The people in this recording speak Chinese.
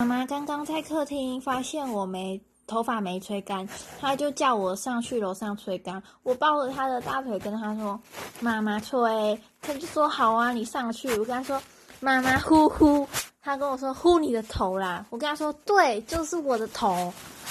妈妈刚刚在客厅发现我没头发没吹干她就叫我上去楼上吹干。我抱着她的大腿跟她说妈妈吹。她就说好啊你上去。我跟她说妈妈呼呼。她跟我说呼你的头啦。我跟她说对就是我的头。